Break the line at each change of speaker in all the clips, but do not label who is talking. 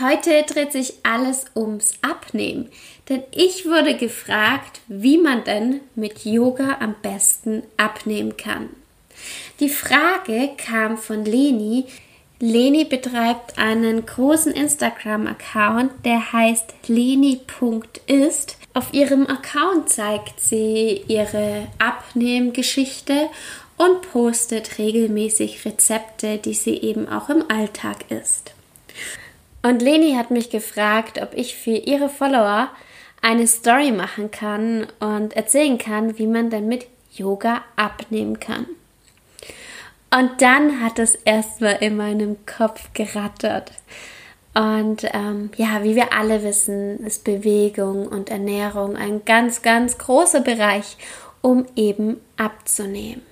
Heute dreht sich alles ums Abnehmen, denn ich wurde gefragt, wie man denn mit Yoga am besten abnehmen kann. Die Frage kam von Leni. Leni betreibt einen großen Instagram-Account, der heißt leni.ist. Auf ihrem Account zeigt sie ihre Abnehmgeschichte und postet regelmäßig Rezepte, die sie eben auch im Alltag isst. Und Leni hat mich gefragt, ob ich für ihre Follower eine Story machen kann und erzählen kann, wie man denn mit Yoga abnehmen kann. Und dann hat es erstmal in meinem Kopf gerattert. Und ähm, ja, wie wir alle wissen, ist Bewegung und Ernährung ein ganz, ganz großer Bereich, um eben abzunehmen.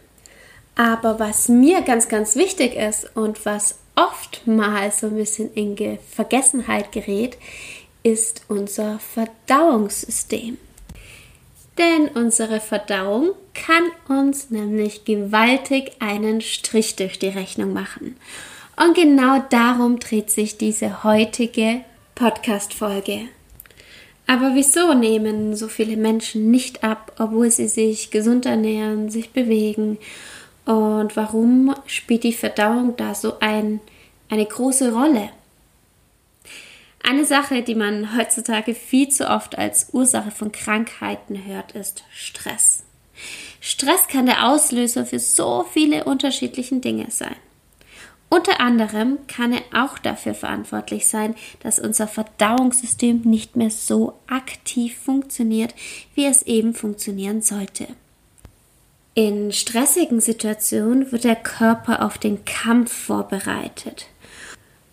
Aber was mir ganz, ganz wichtig ist und was oftmals so ein bisschen in Vergessenheit gerät, ist unser Verdauungssystem. Denn unsere Verdauung kann uns nämlich gewaltig einen Strich durch die Rechnung machen. Und genau darum dreht sich diese heutige Podcast-Folge. Aber wieso nehmen so viele Menschen nicht ab, obwohl sie sich gesund ernähren, sich bewegen und warum spielt die Verdauung da so ein, eine große Rolle? Eine Sache, die man heutzutage viel zu oft als Ursache von Krankheiten hört, ist Stress. Stress kann der Auslöser für so viele unterschiedliche Dinge sein. Unter anderem kann er auch dafür verantwortlich sein, dass unser Verdauungssystem nicht mehr so aktiv funktioniert, wie es eben funktionieren sollte. In stressigen Situationen wird der Körper auf den Kampf vorbereitet.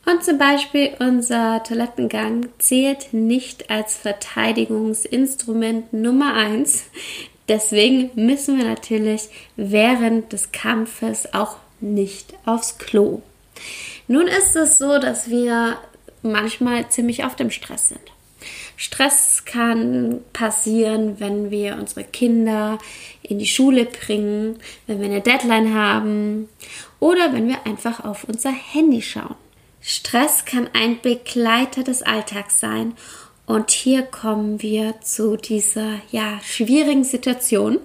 Und zum Beispiel unser Toilettengang zählt nicht als Verteidigungsinstrument Nummer eins. Deswegen müssen wir natürlich während des Kampfes auch nicht aufs Klo. Nun ist es so, dass wir manchmal ziemlich auf dem Stress sind. Stress kann passieren, wenn wir unsere Kinder in die Schule bringen, wenn wir eine Deadline haben oder wenn wir einfach auf unser Handy schauen. Stress kann ein Begleiter des Alltags sein. Und hier kommen wir zu dieser ja schwierigen Situation,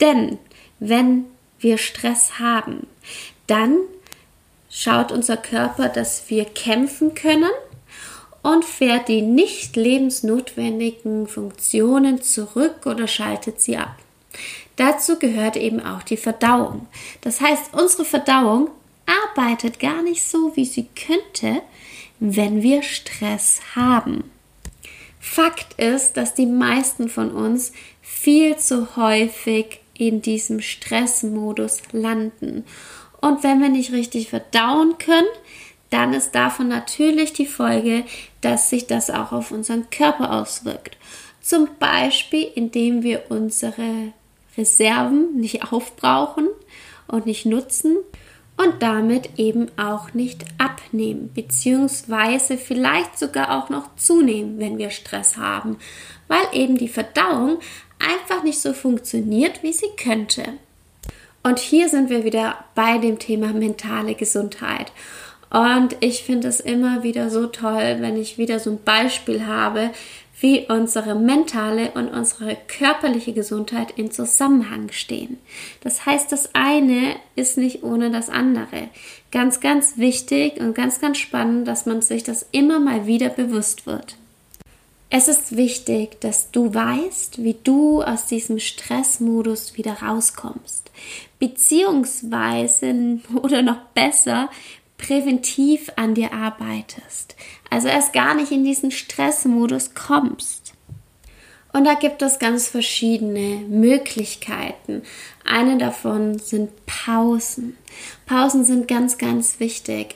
denn wenn wir Stress haben, dann schaut unser Körper, dass wir kämpfen können und fährt die nicht lebensnotwendigen Funktionen zurück oder schaltet sie ab. Dazu gehört eben auch die Verdauung. Das heißt, unsere Verdauung arbeitet gar nicht so, wie sie könnte, wenn wir Stress haben. Fakt ist, dass die meisten von uns viel zu häufig in diesem Stressmodus landen. Und wenn wir nicht richtig verdauen können, dann ist davon natürlich die Folge, dass sich das auch auf unseren Körper auswirkt. Zum Beispiel, indem wir unsere Reserven nicht aufbrauchen und nicht nutzen und damit eben auch nicht abnehmen, beziehungsweise vielleicht sogar auch noch zunehmen, wenn wir Stress haben, weil eben die Verdauung einfach nicht so funktioniert, wie sie könnte. Und hier sind wir wieder bei dem Thema mentale Gesundheit. Und ich finde es immer wieder so toll, wenn ich wieder so ein Beispiel habe, wie unsere mentale und unsere körperliche Gesundheit in Zusammenhang stehen. Das heißt, das eine ist nicht ohne das andere. Ganz, ganz wichtig und ganz, ganz spannend, dass man sich das immer mal wieder bewusst wird. Es ist wichtig, dass du weißt, wie du aus diesem Stressmodus wieder rauskommst. Beziehungsweise oder noch besser, präventiv an dir arbeitest. Also erst gar nicht in diesen Stressmodus kommst. Und da gibt es ganz verschiedene Möglichkeiten. Eine davon sind Pausen. Pausen sind ganz, ganz wichtig.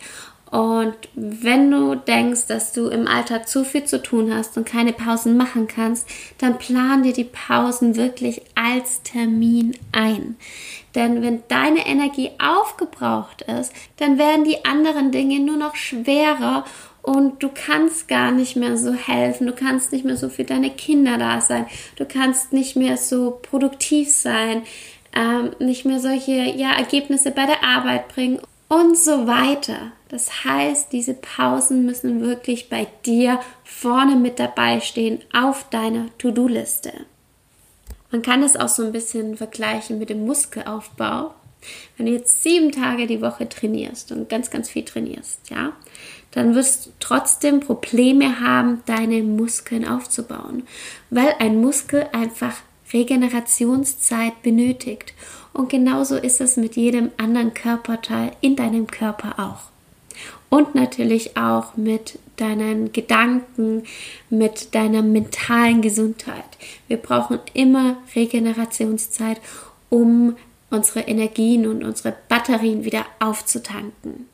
Und wenn du denkst, dass du im Alltag zu viel zu tun hast und keine Pausen machen kannst, dann plan dir die Pausen wirklich als Termin ein. Denn wenn deine Energie aufgebraucht ist, dann werden die anderen Dinge nur noch schwerer und du kannst gar nicht mehr so helfen, du kannst nicht mehr so für deine Kinder da sein, du kannst nicht mehr so produktiv sein, ähm, nicht mehr solche ja, Ergebnisse bei der Arbeit bringen und so weiter. Das heißt, diese Pausen müssen wirklich bei dir vorne mit dabei stehen auf deiner To-Do-Liste. Man kann es auch so ein bisschen vergleichen mit dem Muskelaufbau. Wenn du jetzt sieben Tage die Woche trainierst und ganz, ganz viel trainierst, ja, dann wirst du trotzdem Probleme haben, deine Muskeln aufzubauen, weil ein Muskel einfach Regenerationszeit benötigt. Und genauso ist es mit jedem anderen Körperteil in deinem Körper auch und natürlich auch mit deinen Gedanken, mit deiner mentalen Gesundheit. Wir brauchen immer Regenerationszeit, um unsere Energien und unsere Batterien wieder aufzutanken.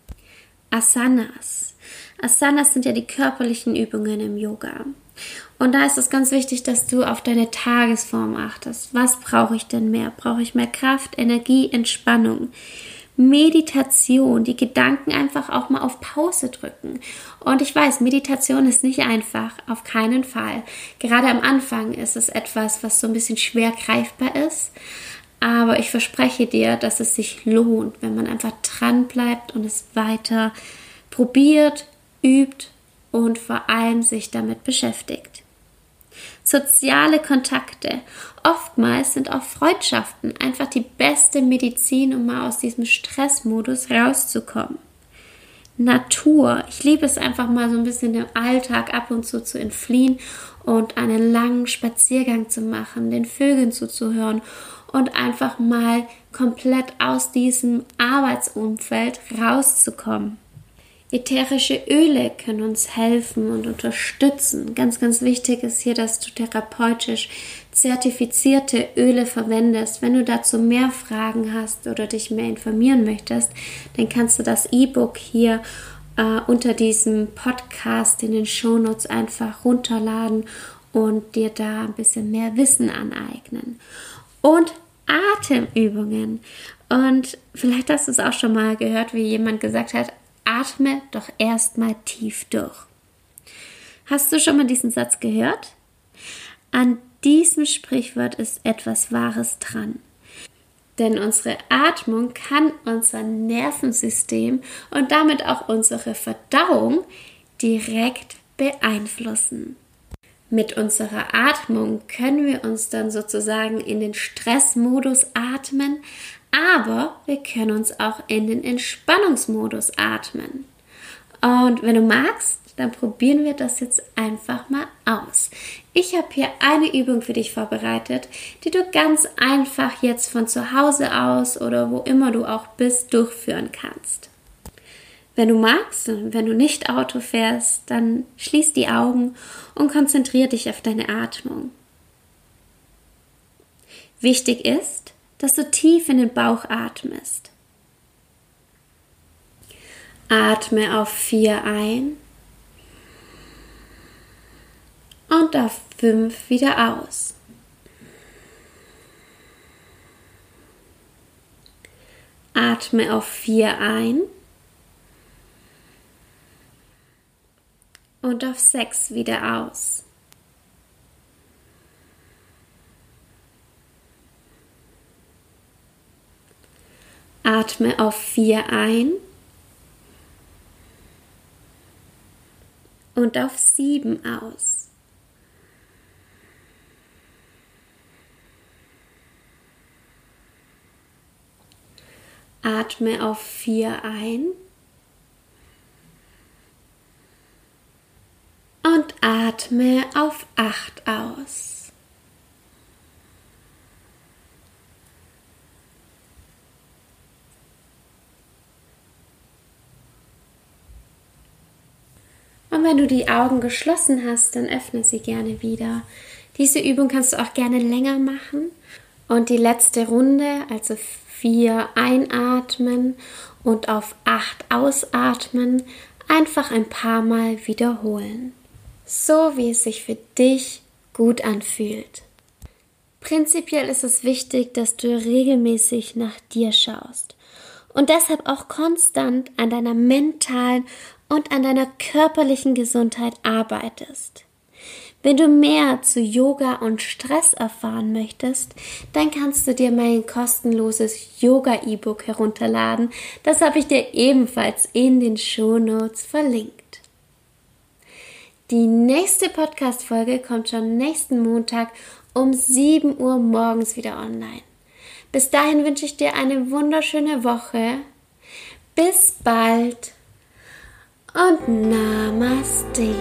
Asanas. Asanas sind ja die körperlichen Übungen im Yoga. Und da ist es ganz wichtig, dass du auf deine Tagesform achtest. Was brauche ich denn mehr? Brauche ich mehr Kraft, Energie, Entspannung? Meditation, die Gedanken einfach auch mal auf Pause drücken. Und ich weiß, Meditation ist nicht einfach, auf keinen Fall. Gerade am Anfang ist es etwas, was so ein bisschen schwer greifbar ist. Aber ich verspreche dir, dass es sich lohnt, wenn man einfach dran bleibt und es weiter probiert, übt und vor allem sich damit beschäftigt soziale Kontakte. Oftmals sind auch Freundschaften einfach die beste Medizin, um mal aus diesem Stressmodus rauszukommen. Natur. Ich liebe es einfach mal so ein bisschen dem Alltag ab und zu zu entfliehen und einen langen Spaziergang zu machen, den Vögeln zuzuhören und einfach mal komplett aus diesem Arbeitsumfeld rauszukommen. Ätherische Öle können uns helfen und unterstützen. Ganz, ganz wichtig ist hier, dass du therapeutisch zertifizierte Öle verwendest. Wenn du dazu mehr Fragen hast oder dich mehr informieren möchtest, dann kannst du das E-Book hier äh, unter diesem Podcast in den Shownotes einfach runterladen und dir da ein bisschen mehr Wissen aneignen. Und Atemübungen. Und vielleicht hast du es auch schon mal gehört, wie jemand gesagt hat, atme doch erstmal tief durch. Hast du schon mal diesen Satz gehört? An diesem Sprichwort ist etwas Wahres dran. Denn unsere Atmung kann unser Nervensystem und damit auch unsere Verdauung direkt beeinflussen. Mit unserer Atmung können wir uns dann sozusagen in den Stressmodus atmen, aber wir können uns auch in den Entspannungsmodus atmen. Und wenn du magst, dann probieren wir das jetzt einfach mal aus. Ich habe hier eine Übung für dich vorbereitet, die du ganz einfach jetzt von zu Hause aus oder wo immer du auch bist durchführen kannst. Wenn du magst und wenn du nicht Auto fährst, dann schließ die Augen und konzentriere dich auf deine Atmung. Wichtig ist, dass du tief in den Bauch atmest. Atme auf vier ein und auf fünf wieder aus. Atme auf vier ein und auf sechs wieder aus. Atme auf vier ein und auf sieben aus. Atme auf vier ein und atme auf acht aus. Und wenn du die Augen geschlossen hast, dann öffne sie gerne wieder. Diese Übung kannst du auch gerne länger machen. Und die letzte Runde, also 4 einatmen und auf 8 ausatmen einfach ein paar Mal wiederholen. So wie es sich für dich gut anfühlt. Prinzipiell ist es wichtig, dass du regelmäßig nach dir schaust und deshalb auch konstant an deiner mentalen und an deiner körperlichen Gesundheit arbeitest. Wenn du mehr zu Yoga und Stress erfahren möchtest, dann kannst du dir mein kostenloses Yoga-E-Book herunterladen. Das habe ich dir ebenfalls in den Show Notes verlinkt. Die nächste Podcast-Folge kommt schon nächsten Montag um 7 Uhr morgens wieder online. Bis dahin wünsche ich dir eine wunderschöne Woche. Bis bald und Namaste.